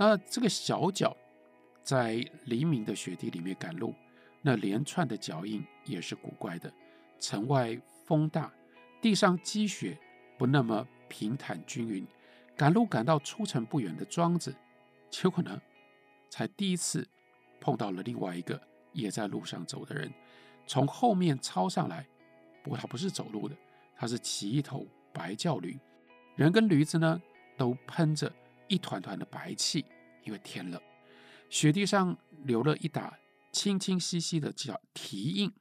那这个小脚在黎明的雪地里面赶路，那连串的脚印也是古怪的。城外风大，地上积雪不那么平坦均匀。赶路赶到出城不远的庄子，结果呢，才第一次碰到了另外一个也在路上走的人，从后面抄上来。不过他不是走路的，他是骑一头白叫驴，人跟驴子呢都喷着一团团的白气，因为天冷，雪地上留了一打清清晰晰的脚蹄印。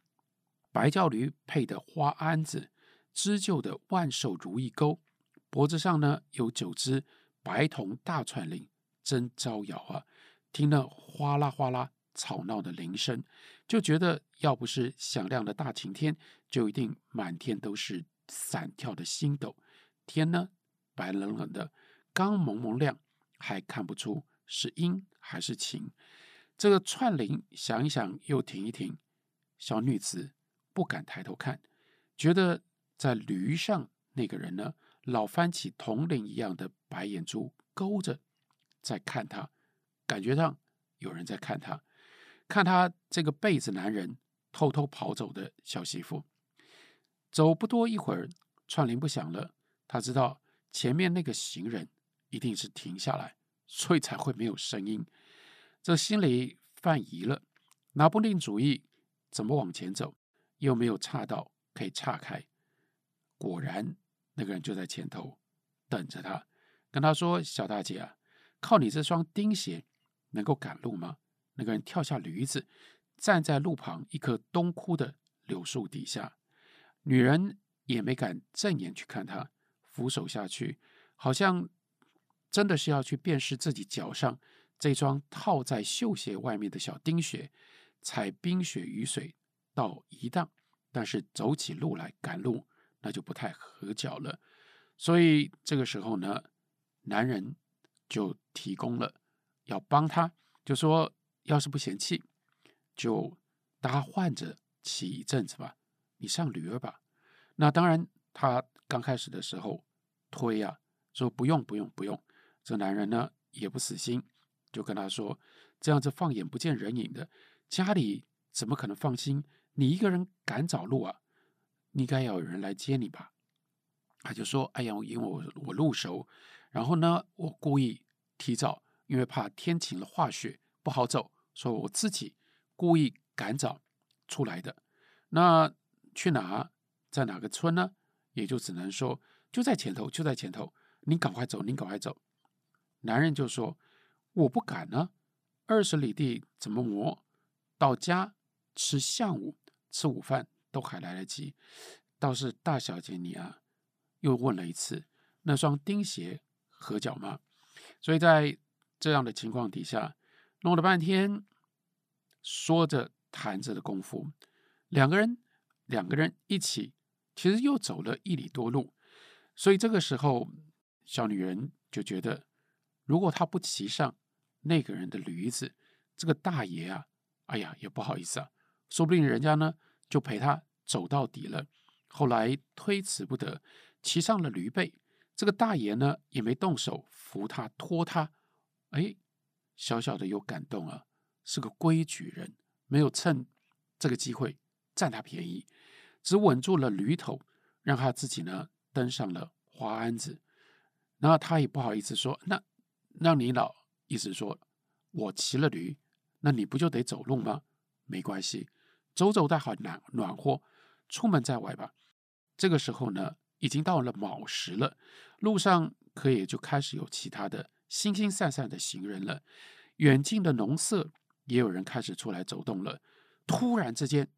白轿驴配的花鞍子，织就的万寿如意钩，脖子上呢有九只白铜大串铃，真招摇啊！听那哗啦哗啦吵闹的铃声，就觉得要不是响亮的大晴天，就一定满天都是闪跳的星斗。天呢，白冷冷的，刚蒙蒙亮，还看不出是阴还是晴。这个串铃响一响，又停一停，小女子不敢抬头看，觉得在驴上那个人呢，老翻起铜铃一样的白眼珠勾着，在看她，感觉上有人在看她，看她这个背子男人偷偷跑走的小媳妇。走不多一会儿，串铃不响了，他知道前面那个行人一定是停下来，所以才会没有声音。这心里犯疑了，拿不定主意怎么往前走，又没有岔道可以岔开。果然，那个人就在前头等着他，跟他说：“小大姐啊，靠你这双钉鞋能够赶路吗？”那个人跳下驴子，站在路旁一棵冬枯的柳树底下。女人也没敢正眼去看他，俯首下去，好像真的是要去辨识自己脚上这双套在绣鞋外面的小钉鞋，踩冰雪雨水倒一荡，但是走起路来赶路那就不太合脚了。所以这个时候呢，男人就提供了要帮他，就说要是不嫌弃，就搭换着骑一阵子吧。你上驴儿吧。那当然，他刚开始的时候推呀、说不用不用不用。这男人呢也不死心，就跟他说：“这样子放眼不见人影的，家里怎么可能放心你一个人赶早路啊？应该要有人来接你吧？”他就说：“哎呀，因为我我路熟，然后呢，我故意提早，因为怕天晴了化雪不好走，所以我自己故意赶早出来的。那。”去哪？在哪个村呢？也就只能说就在前头，就在前头。你赶快走，你赶快走。男人就说：“我不敢呢，二十里地怎么磨？到家吃下午，吃午饭都还来得及。倒是大小姐你啊，又问了一次，那双钉鞋合脚吗？所以在这样的情况底下，弄了半天，说着谈着的功夫，两个人。两个人一起，其实又走了一里多路，所以这个时候，小女人就觉得，如果他不骑上那个人的驴子，这个大爷啊，哎呀，也不好意思啊，说不定人家呢就陪他走到底了。后来推辞不得，骑上了驴背，这个大爷呢也没动手扶他拖他，哎，小小的有感动啊，是个规矩人，没有趁这个机会占他便宜。只稳住了驴头，让他自己呢登上了花鞍子。然后他也不好意思说：“那让你老意思说，我骑了驴，那你不就得走路吗？没关系，走走待好暖暖和，出门在外吧。”这个时候呢，已经到了卯时了，路上可也就开始有其他的星星散散的行人了。远近的农舍也有人开始出来走动了。突然之间，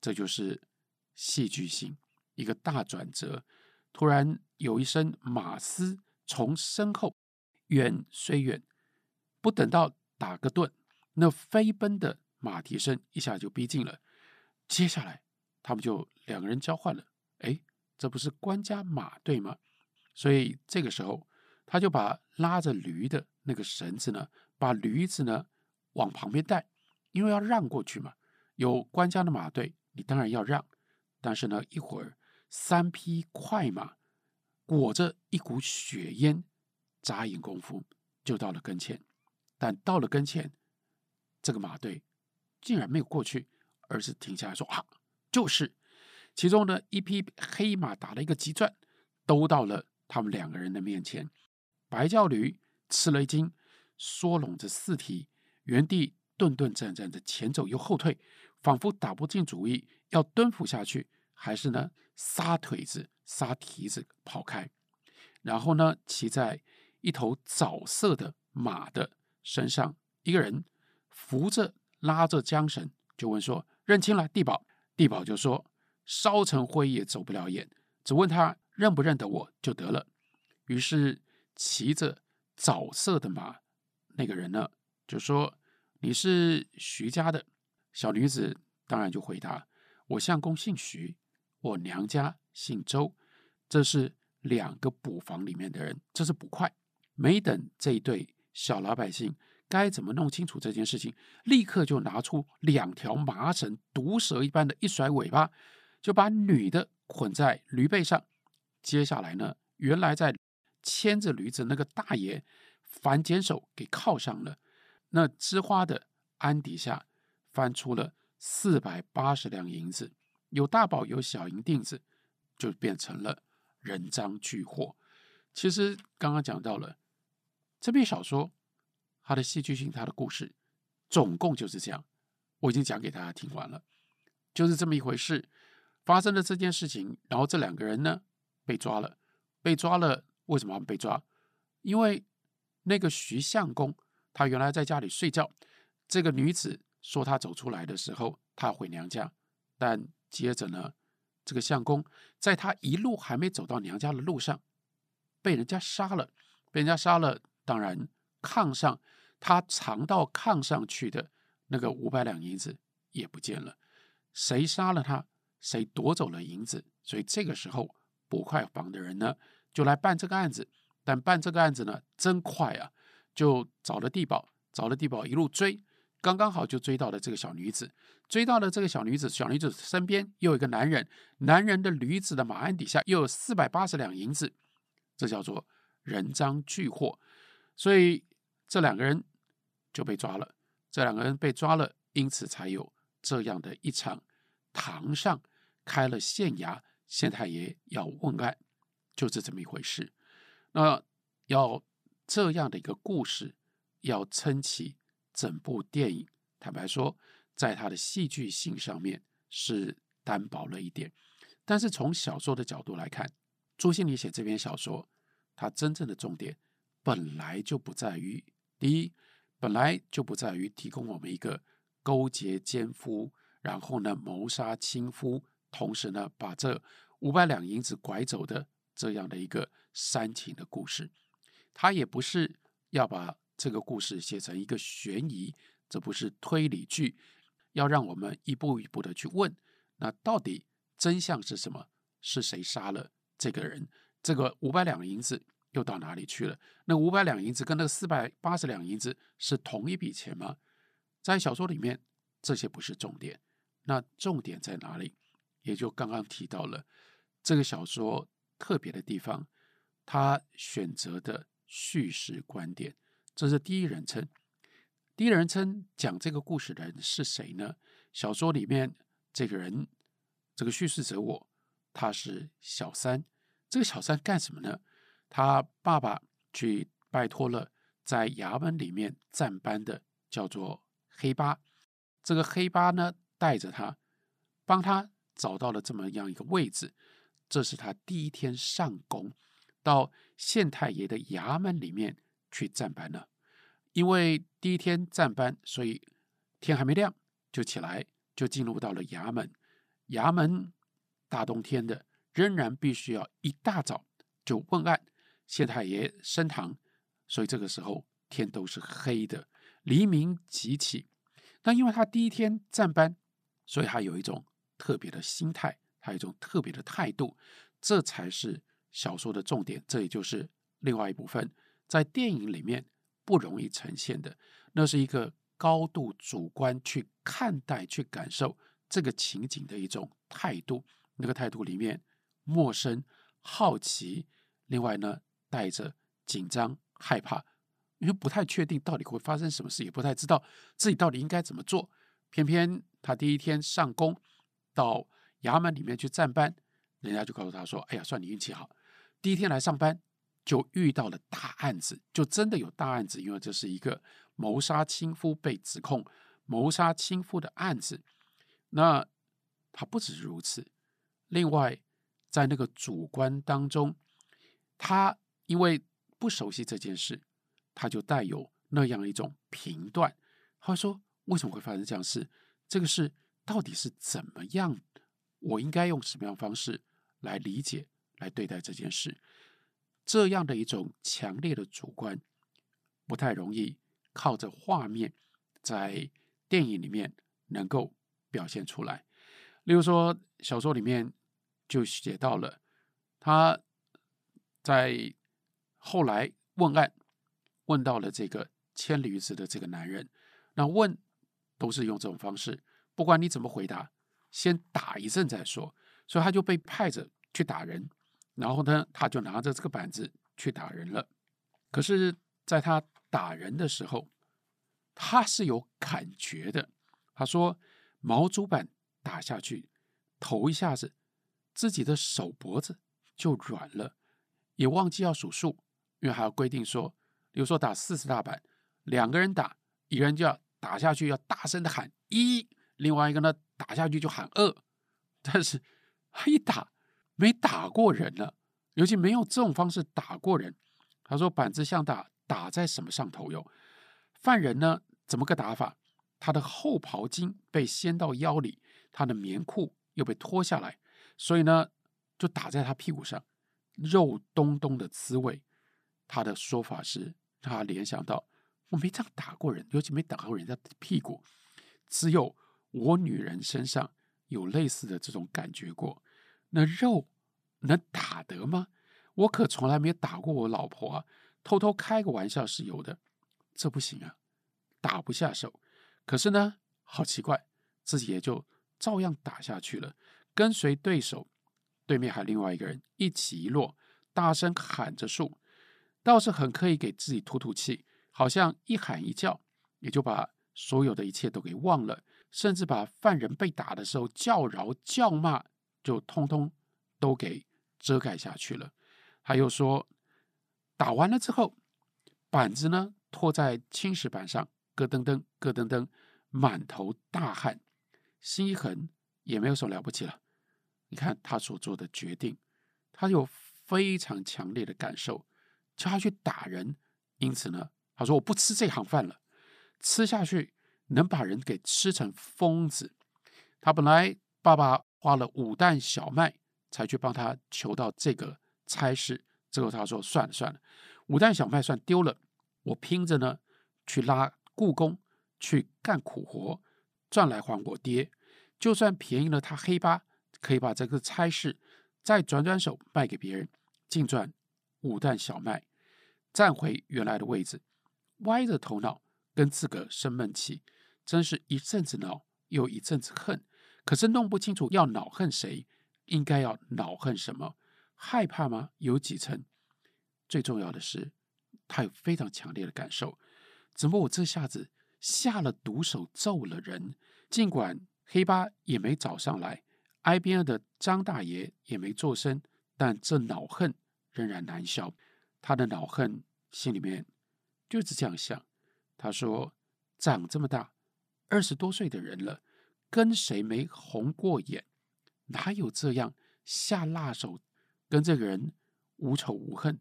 这就是。戏剧性一个大转折，突然有一声马嘶从身后远虽远，不等到打个盹，那飞奔的马蹄声一下就逼近了。接下来他们就两个人交换了，哎，这不是官家马队吗？所以这个时候他就把拉着驴的那个绳子呢，把驴子呢往旁边带，因为要让过去嘛。有官家的马队，你当然要让。但是呢，一会儿三匹快马裹着一股雪烟，眨眼功夫就到了跟前，但到了跟前，这个马队竟然没有过去，而是停下来说：“啊，就是。”其中呢，一匹黑马打了一个急转，兜到了他们两个人的面前。白教驴吃了一惊，缩拢着四蹄，原地顿顿战战的前走又后退，仿佛打不进主意，要蹲伏下去，还是呢撒腿子、撒蹄子跑开。然后呢，骑在一头枣色的马的身上，一个人扶着拉着缰绳，就问说：“认清了地保？”地保就说。烧成灰也走不了眼，只问他认不认得我就得了。于是骑着枣色的马那个人呢，就说：“你是徐家的。”小女子当然就回答：“我相公姓徐，我娘家姓周。这是两个捕房里面的人，这是捕快。”没等这一对小老百姓该怎么弄清楚这件事情，立刻就拿出两条麻绳，毒蛇一般的一甩尾巴。就把女的捆在驴背上，接下来呢，原来在牵着驴子那个大爷反剪手给铐上了。那织花的鞍底下翻出了四百八十两银子，有大宝有小银锭子，就变成了人赃俱获。其实刚刚讲到了这篇小说，它的戏剧性，它的故事，总共就是这样。我已经讲给大家听完了，就是这么一回事。发生了这件事情，然后这两个人呢被抓了，被抓了。为什么被抓？因为那个徐相公他原来在家里睡觉，这个女子说她走出来的时候，她回娘家，但接着呢，这个相公在他一路还没走到娘家的路上，被人家杀了，被人家杀了。当然，炕上他藏到炕上去的那个五百两银子也不见了，谁杀了他？谁夺走了银子？所以这个时候，捕快房的人呢，就来办这个案子。但办这个案子呢，真快啊！就找了地保，找了地保一路追，刚刚好就追到了这个小女子。追到了这个小女子，小女子身边又有一个男人，男人的驴子的马鞍底下又有四百八十两银子，这叫做人赃俱获。所以这两个人就被抓了。这两个人被抓了，因此才有这样的一场堂上。开了县衙，县太爷要问案，就是这么一回事。那要这样的一个故事，要撑起整部电影，坦白说，在它的戏剧性上面是单薄了一点。但是从小说的角度来看，朱西甯写这篇小说，它真正的重点本来就不在于第一，本来就不在于提供我们一个勾结奸夫，然后呢谋杀亲夫。同时呢，把这五百两银子拐走的这样的一个煽情的故事，他也不是要把这个故事写成一个悬疑，这不是推理剧，要让我们一步一步的去问，那到底真相是什么？是谁杀了这个人？这个五百两银子又到哪里去了？那五百两银子跟那四百八十两银子是同一笔钱吗？在小说里面，这些不是重点，那重点在哪里？也就刚刚提到了这个小说特别的地方，他选择的叙事观点，这是第一人称。第一人称讲这个故事的人是谁呢？小说里面这个人，这个叙事者我，他是小三。这个小三干什么呢？他爸爸去拜托了在衙门里面站班的叫做黑八，这个黑八呢带着他，帮他。找到了这么样一个位置，这是他第一天上工，到县太爷的衙门里面去站班了。因为第一天站班，所以天还没亮就起来，就进入到了衙门。衙门大冬天的，仍然必须要一大早就问案。县太爷升堂，所以这个时候天都是黑的，黎明即起。但因为他第一天站班，所以他有一种。特别的心态，还有一种特别的态度，这才是小说的重点。这也就是另外一部分，在电影里面不容易呈现的，那是一个高度主观去看待、去感受这个情景的一种态度。那个态度里面，陌生、好奇，另外呢，带着紧张、害怕，因为不太确定到底会发生什么事，也不太知道自己到底应该怎么做。偏偏他第一天上工到衙门里面去站班，人家就告诉他说：“哎呀，算你运气好，第一天来上班就遇到了大案子，就真的有大案子，因为这是一个谋杀亲夫被指控谋杀亲夫的案子。那他不止如此，另外在那个主观当中，他因为不熟悉这件事，他就带有那样一种评断，他说。”为什么会发生这样事？这个事到底是怎么样？我应该用什么样方式来理解、来对待这件事？这样的一种强烈的主观，不太容易靠着画面在电影里面能够表现出来。例如说，小说里面就写到了他在后来问案，问到了这个牵驴子的这个男人，那问。都是用这种方式，不管你怎么回答，先打一阵再说。所以他就被派着去打人，然后呢，他就拿着这个板子去打人了。可是，在他打人的时候，他是有感觉的。他说，毛竹板打下去，头一下子，自己的手脖子就软了，也忘记要数数，因为还要规定说，比如说打四十大板，两个人打，一个人就要。打下去要大声的喊一，另外一个呢，打下去就喊二，但是他一打没打过人了，尤其没有这种方式打过人。他说板子像打打在什么上头哟？犯人呢，怎么个打法？他的后袍襟被掀到腰里，他的棉裤又被脱下来，所以呢就打在他屁股上，肉咚咚的滋味。他的说法是他联想到。我没这样打过人，尤其没打过人家的屁股，只有我女人身上有类似的这种感觉过。那肉能打得吗？我可从来没有打过我老婆啊，偷偷开个玩笑是有的，这不行啊，打不下手。可是呢，好奇怪，自己也就照样打下去了。跟随对手，对面还有另外一个人一起一落，大声喊着数，倒是很刻意给自己吐吐气。好像一喊一叫，也就把所有的一切都给忘了，甚至把犯人被打的时候叫饶叫骂，就通通都给遮盖下去了。他又说，打完了之后，板子呢拖在青石板上，咯噔噔，咯噔噔，满头大汗，心一横，也没有什么了不起了。你看他所做的决定，他有非常强烈的感受，叫他去打人，因此呢。他说：“我不吃这行饭了，吃下去能把人给吃成疯子。”他本来爸爸花了五担小麦才去帮他求到这个差事，最后他说：“算了算了，五担小麦算丢了，我拼着呢去拉雇工去干苦活，赚来还我爹。就算便宜了他黑八，可以把这个差事再转转手卖给别人，净赚五担小麦，站回原来的位置。”歪着头脑跟自个生闷气，真是一阵子恼又一阵子恨，可是弄不清楚要恼恨谁，应该要恼恨什么？害怕吗？有几成？最重要的是，他有非常强烈的感受。怎么我这下子下了毒手揍了人？尽管黑八也没找上来，挨边的张大爷也没作声，但这恼恨仍然难消。他的恼恨心里面。就是这样想，他说：“长这么大，二十多岁的人了，跟谁没红过眼？哪有这样下辣手，跟这个人无仇无恨？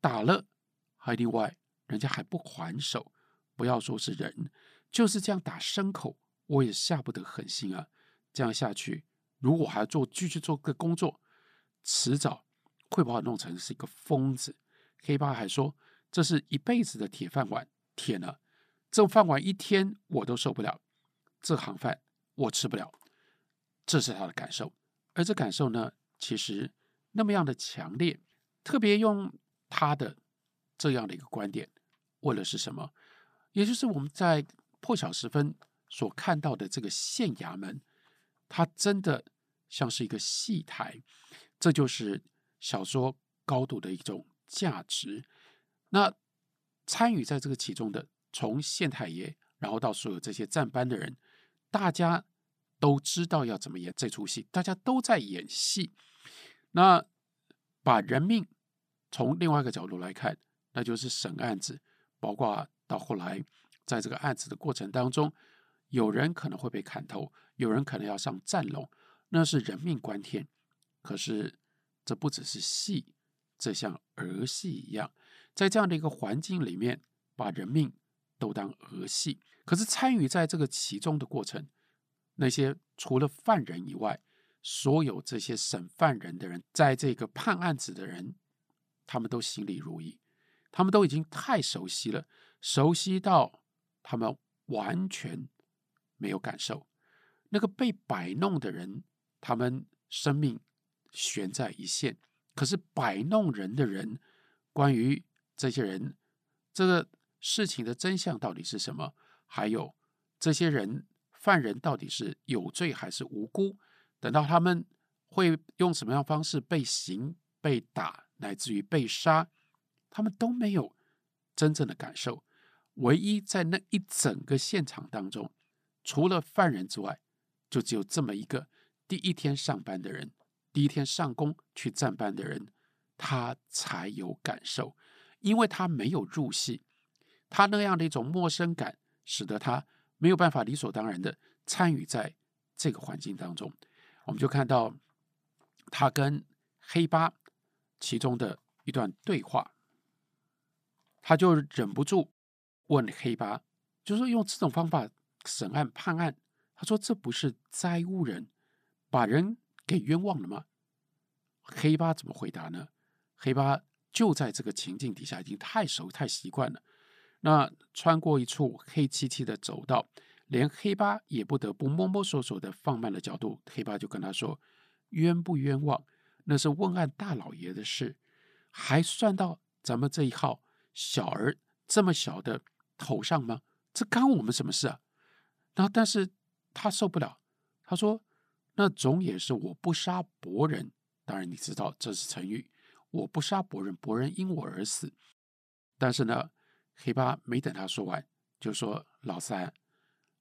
打了还另外，人家还不还手？不要说是人，就是这样打牲口，我也下不得狠心啊！这样下去，如果还要做继续做个工作，迟早会把我弄成是一个疯子。”黑八还说。这是一辈子的铁饭碗，天哪！这饭碗一天我都受不了，这行饭我吃不了，这是他的感受。而这感受呢，其实那么样的强烈，特别用他的这样的一个观点，为了是什么？也就是我们在破晓时分所看到的这个县衙门，它真的像是一个戏台，这就是小说高度的一种价值。那参与在这个其中的，从县太爷，然后到所有这些站班的人，大家都知道要怎么演这出戏，大家都在演戏。那把人命从另外一个角度来看，那就是审案子，包括到后来在这个案子的过程当中，有人可能会被砍头，有人可能要上战龙，那是人命关天。可是这不只是戏，这像儿戏一样。在这样的一个环境里面，把人命都当儿戏。可是参与在这个其中的过程，那些除了犯人以外，所有这些审犯人的人，在这个判案子的人，他们都心里如一，他们都已经太熟悉了，熟悉到他们完全没有感受。那个被摆弄的人，他们生命悬在一线，可是摆弄人的人，关于。这些人，这个事情的真相到底是什么？还有这些人犯人到底是有罪还是无辜？等到他们会用什么样方式被刑、被打，乃至于被杀，他们都没有真正的感受。唯一在那一整个现场当中，除了犯人之外，就只有这么一个第一天上班的人，第一天上工去站班的人，他才有感受。因为他没有入戏，他那样的一种陌生感，使得他没有办法理所当然的参与在这个环境当中。我们就看到他跟黑八其中的一段对话，他就忍不住问黑八，就是用这种方法审案判案。他说：“这不是讹诬人，把人给冤枉了吗？”黑八怎么回答呢？黑八。就在这个情境底下，已经太熟太习惯了。那穿过一处黑漆漆的走道，连黑八也不得不摸摸索索的放慢了脚步。黑八就跟他说：“冤不冤枉，那是问案大老爷的事，还算到咱们这一号小儿这么小的头上吗？这干我们什么事啊？”然后，但是他受不了，他说：“那总也是我不杀伯仁。当然，你知道这是成语。”我不杀伯仁，伯仁因我而死。但是呢，黑八没等他说完，就说：“老三，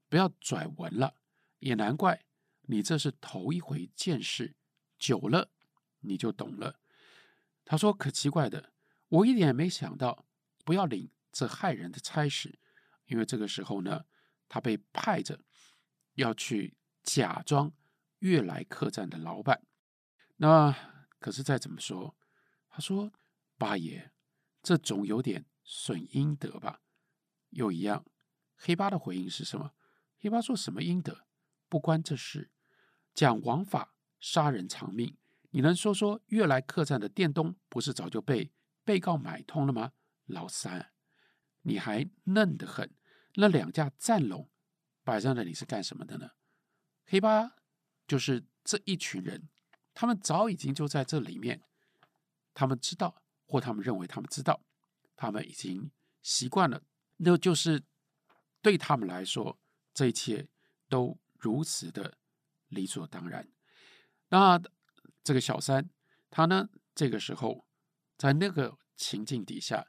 不要拽文了。也难怪你这是头一回见识，久了你就懂了。”他说：“可奇怪的，我一点也没想到不要领这害人的差事，因为这个时候呢，他被派着要去假装悦来客栈的老板。那可是再怎么说。”他说：“八爷，这总有点损阴德吧？”又一样，黑八的回应是什么？黑八说什么阴德？不关这事。讲王法，杀人偿命。你能说说悦来客栈的店东不是早就被被告买通了吗？老三，你还嫩得很。那两架战龙摆在那里是干什么的呢？黑八就是这一群人，他们早已经就在这里面。他们知道，或他们认为他们知道，他们已经习惯了，那就是对他们来说，这一切都如此的理所当然。那这个小三，他呢，这个时候在那个情境底下，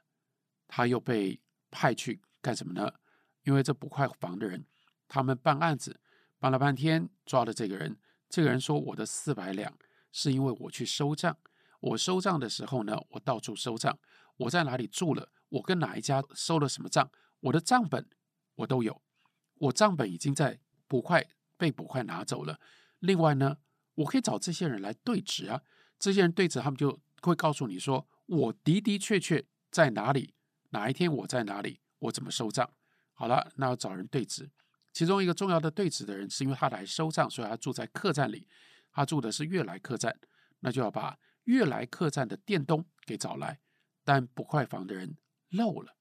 他又被派去干什么呢？因为这捕快房的人，他们办案子办了半天，抓了这个人，这个人说：“我的四百两是因为我去收账。”我收账的时候呢，我到处收账，我在哪里住了，我跟哪一家收了什么账，我的账本我都有，我账本已经在捕快被捕快拿走了。另外呢，我可以找这些人来对质啊，这些人对质，他们就会告诉你说，我的的确确在哪里，哪一天我在哪里，我怎么收账。好了，那要找人对质，其中一个重要的对子的人是因为他来收账，所以他住在客栈里，他住的是悦来客栈，那就要把。悦来客栈的店东给找来，但不快房的人漏了，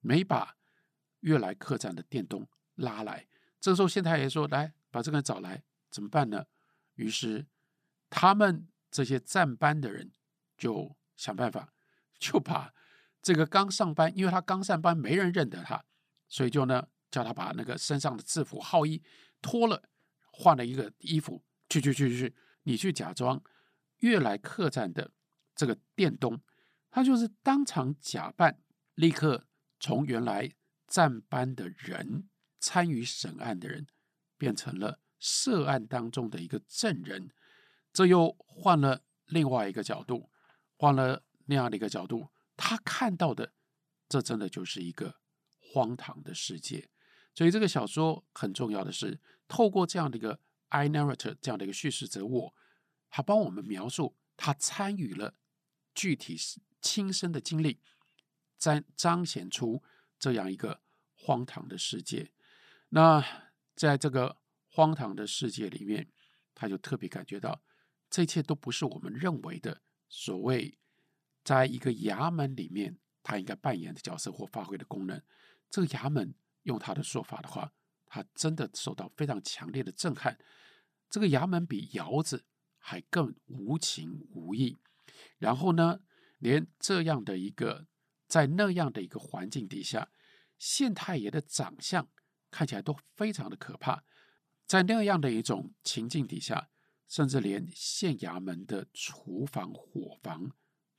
没把悦来客栈的店东拉来。这个时候，县太爷说：“来，把这个人找来，怎么办呢？”于是，他们这些站班的人就想办法，就把这个刚上班，因为他刚上班，没人认得他，所以就呢叫他把那个身上的制服号衣脱了，换了一个衣服，去去去去，你去假装。悦来客栈的这个店东，他就是当场假扮，立刻从原来站班的人、参与审案的人，变成了涉案当中的一个证人，这又换了另外一个角度，换了那样的一个角度，他看到的，这真的就是一个荒唐的世界。所以这个小说很重要的是，透过这样的一个 I narrator 这样的一个叙事者我，他帮我们描述他参与了具体亲身的经历，在彰显出这样一个荒唐的世界。那在这个荒唐的世界里面，他就特别感觉到，这一切都不是我们认为的所谓在一个衙门里面他应该扮演的角色或发挥的功能。这个衙门。用他的说法的话，他真的受到非常强烈的震撼。这个衙门比窑子还更无情无义。然后呢，连这样的一个在那样的一个环境底下，县太爷的长相看起来都非常的可怕。在那样的一种情境底下，甚至连县衙门的厨房、伙房，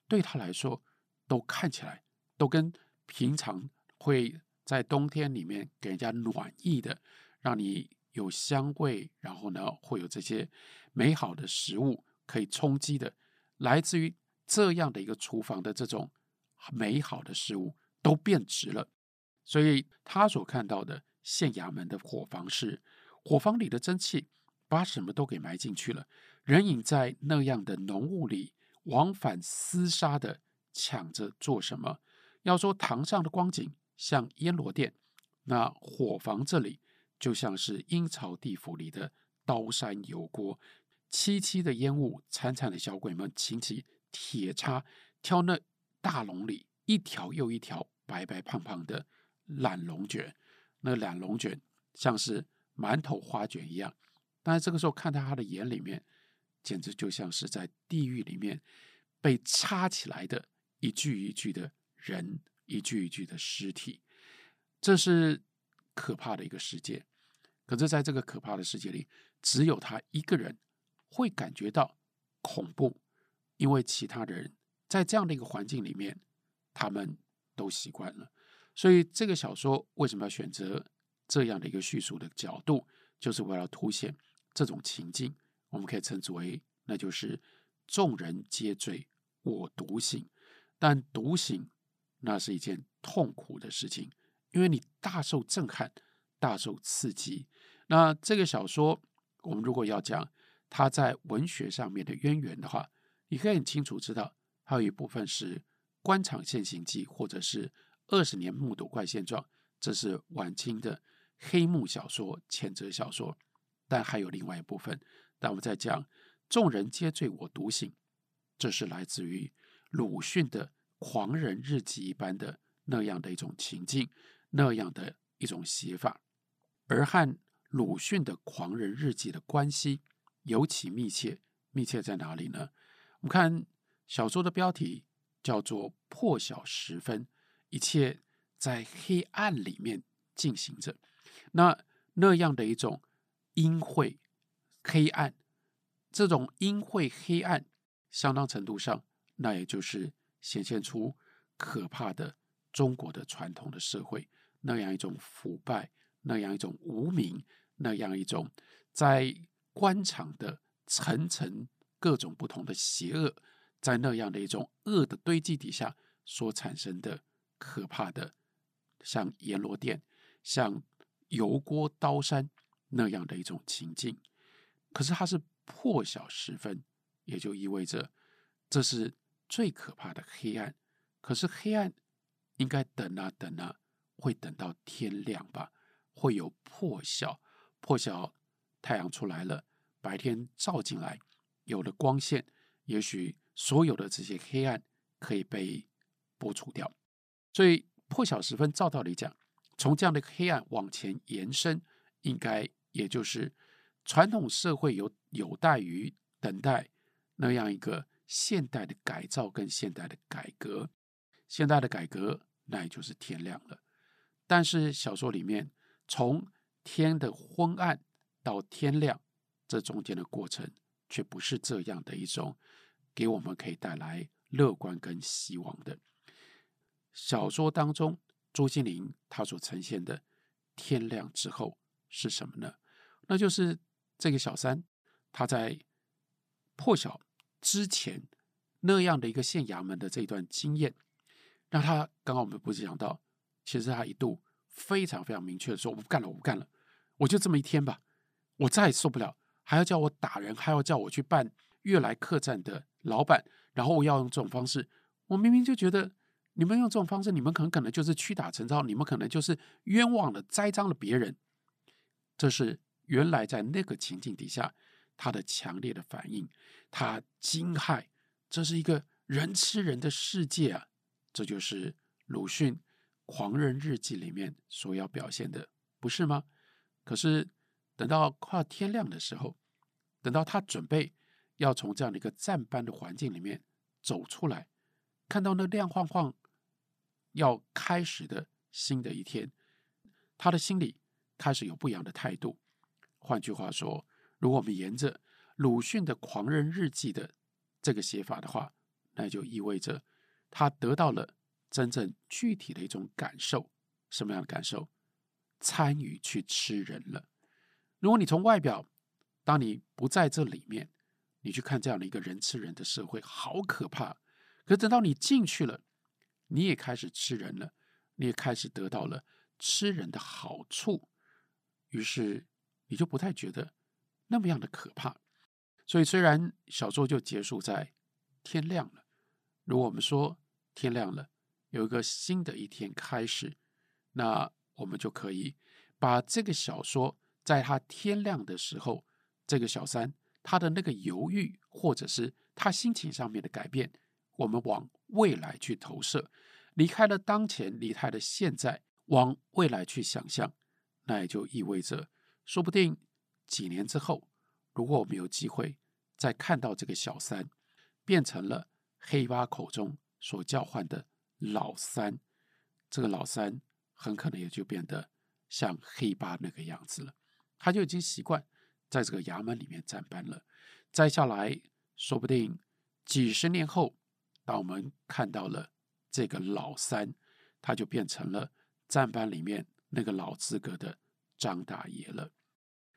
对他来说都看起来都跟平常会。在冬天里面给人家暖意的，让你有香味，然后呢，会有这些美好的食物可以充饥的，来自于这样的一个厨房的这种美好的事物都变质了。所以他所看到的县衙门的伙房是伙房里的蒸汽把什么都给埋进去了，人影在那样的浓雾里往返厮杀的抢着做什么？要说堂上的光景。像阎罗殿，那伙房这里就像是阴曹地府里的刀山油锅，凄凄的烟雾，惨惨的小鬼们擎起铁叉挑那大笼里一条又一条白白胖胖的懒龙卷，那懒龙卷像是馒头花卷一样，但是这个时候看到他的眼里面，简直就像是在地狱里面被插起来的一具一具的人。一具一具的尸体，这是可怕的一个世界。可是，在这个可怕的世界里，只有他一个人会感觉到恐怖，因为其他的人在这样的一个环境里面，他们都习惯了。所以，这个小说为什么要选择这样的一个叙述的角度，就是为了凸显这种情境。我们可以称之为，那就是众人皆醉，我独醒。但独醒。那是一件痛苦的事情，因为你大受震撼，大受刺激。那这个小说，我们如果要讲它在文学上面的渊源的话，你可以很清楚知道，还有一部分是《官场现形记》或者是《二十年目睹怪现状》，这是晚清的黑幕小说、谴责小说。但还有另外一部分，当我们在讲“众人皆醉我独醒”，这是来自于鲁迅的。狂人日记一般的那样的一种情境，那样的一种写法，而和鲁迅的狂人日记的关系尤其密切。密切在哪里呢？我们看小说的标题叫做《破晓时分》，一切在黑暗里面进行着。那那样的一种阴晦黑暗，这种阴晦黑暗，相当程度上，那也就是。显现出可怕的中国的传统的社会，那样一种腐败，那样一种无名，那样一种在官场的层层各种不同的邪恶，在那样的一种恶的堆积底下所产生的可怕的，像阎罗殿、像油锅刀山那样的一种情境。可是它是破晓时分，也就意味着这是。最可怕的黑暗，可是黑暗应该等啊等啊，会等到天亮吧？会有破晓，破晓，太阳出来了，白天照进来，有了光线，也许所有的这些黑暗可以被剥除掉。所以破晓时分，照道理讲，从这样的黑暗往前延伸，应该也就是传统社会有有待于等待那样一个。现代的改造跟现代的改革，现代的改革那也就是天亮了。但是小说里面从天的昏暗到天亮，这中间的过程却不是这样的一种给我们可以带来乐观跟希望的。小说当中朱西甯他所呈现的天亮之后是什么呢？那就是这个小三他在破晓之前那样的一个县衙门的这一段经验，让他刚刚我们不是讲到，其实他一度非常非常明确的说：“我不干了，我不干了，我就这么一天吧，我再也受不了，还要叫我打人，还要叫我去办悦来客栈的老板，然后我要用这种方式，我明明就觉得。”你们用这种方式，你们很可能就是屈打成招，你们可能就是冤枉了、栽赃了别人。这是原来在那个情境底下他的强烈的反应，他惊骇，这是一个人吃人的世界啊！这就是鲁迅《狂人日记》里面所要表现的，不是吗？可是等到快天亮的时候，等到他准备要从这样的一个战班的环境里面走出来，看到那亮晃晃。要开始的新的一天，他的心里开始有不一样的态度。换句话说，如果我们沿着鲁迅的《狂人日记》的这个写法的话，那就意味着他得到了真正具体的一种感受。什么样的感受？参与去吃人了。如果你从外表，当你不在这里面，你去看这样的一个人吃人的社会，好可怕。可等到你进去了。你也开始吃人了，你也开始得到了吃人的好处，于是你就不太觉得那么样的可怕。所以，虽然小说就结束在天亮了，如果我们说天亮了，有一个新的一天开始，那我们就可以把这个小说在他天亮的时候，这个小三他的那个犹豫，或者是他心情上面的改变。我们往未来去投射，离开了当前，离开了现在，往未来去想象，那也就意味着，说不定几年之后，如果我们有机会再看到这个小三变成了黑八口中所叫唤的老三，这个老三很可能也就变得像黑八那个样子了。他就已经习惯在这个衙门里面站班了。再下来说不定几十年后。当我们看到了这个老三，他就变成了站班里面那个老资格的张大爷了。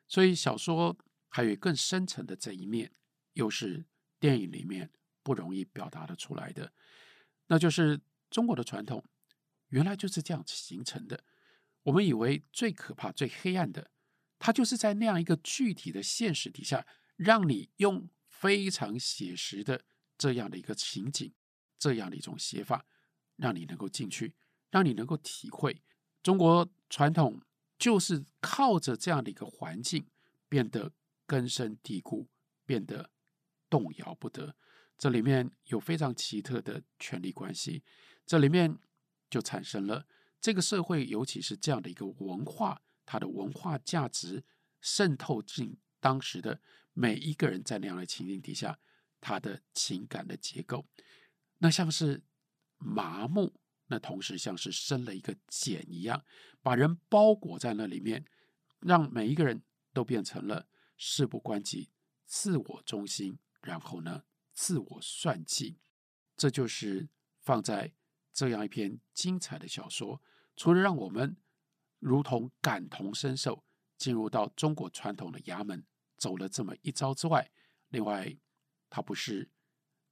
所以小说还有更深层的这一面，又是电影里面不容易表达的出来的，那就是中国的传统原来就是这样形成的。我们以为最可怕、最黑暗的，它就是在那样一个具体的现实底下，让你用非常写实的。这样的一个情景，这样的一种写法，让你能够进去，让你能够体会中国传统就是靠着这样的一个环境变得根深蒂固，变得动摇不得。这里面有非常奇特的权力关系，这里面就产生了这个社会，尤其是这样的一个文化，它的文化价值渗透进当时的每一个人，在那样的情境底下。他的情感的结构，那像是麻木，那同时像是生了一个茧一样，把人包裹在那里面，让每一个人都变成了事不关己、自我中心，然后呢，自我算计。这就是放在这样一篇精彩的小说，除了让我们如同感同身受，进入到中国传统的衙门走了这么一遭之外，另外。它不是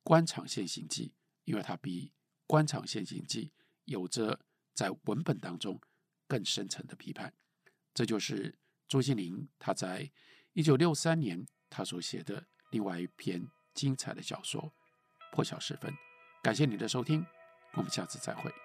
官场现形记，因为它比官场现形记有着在文本当中更深层的批判。这就是朱心凌他在一九六三年他所写的另外一篇精彩的小说《破晓时分》。感谢你的收听，我们下次再会。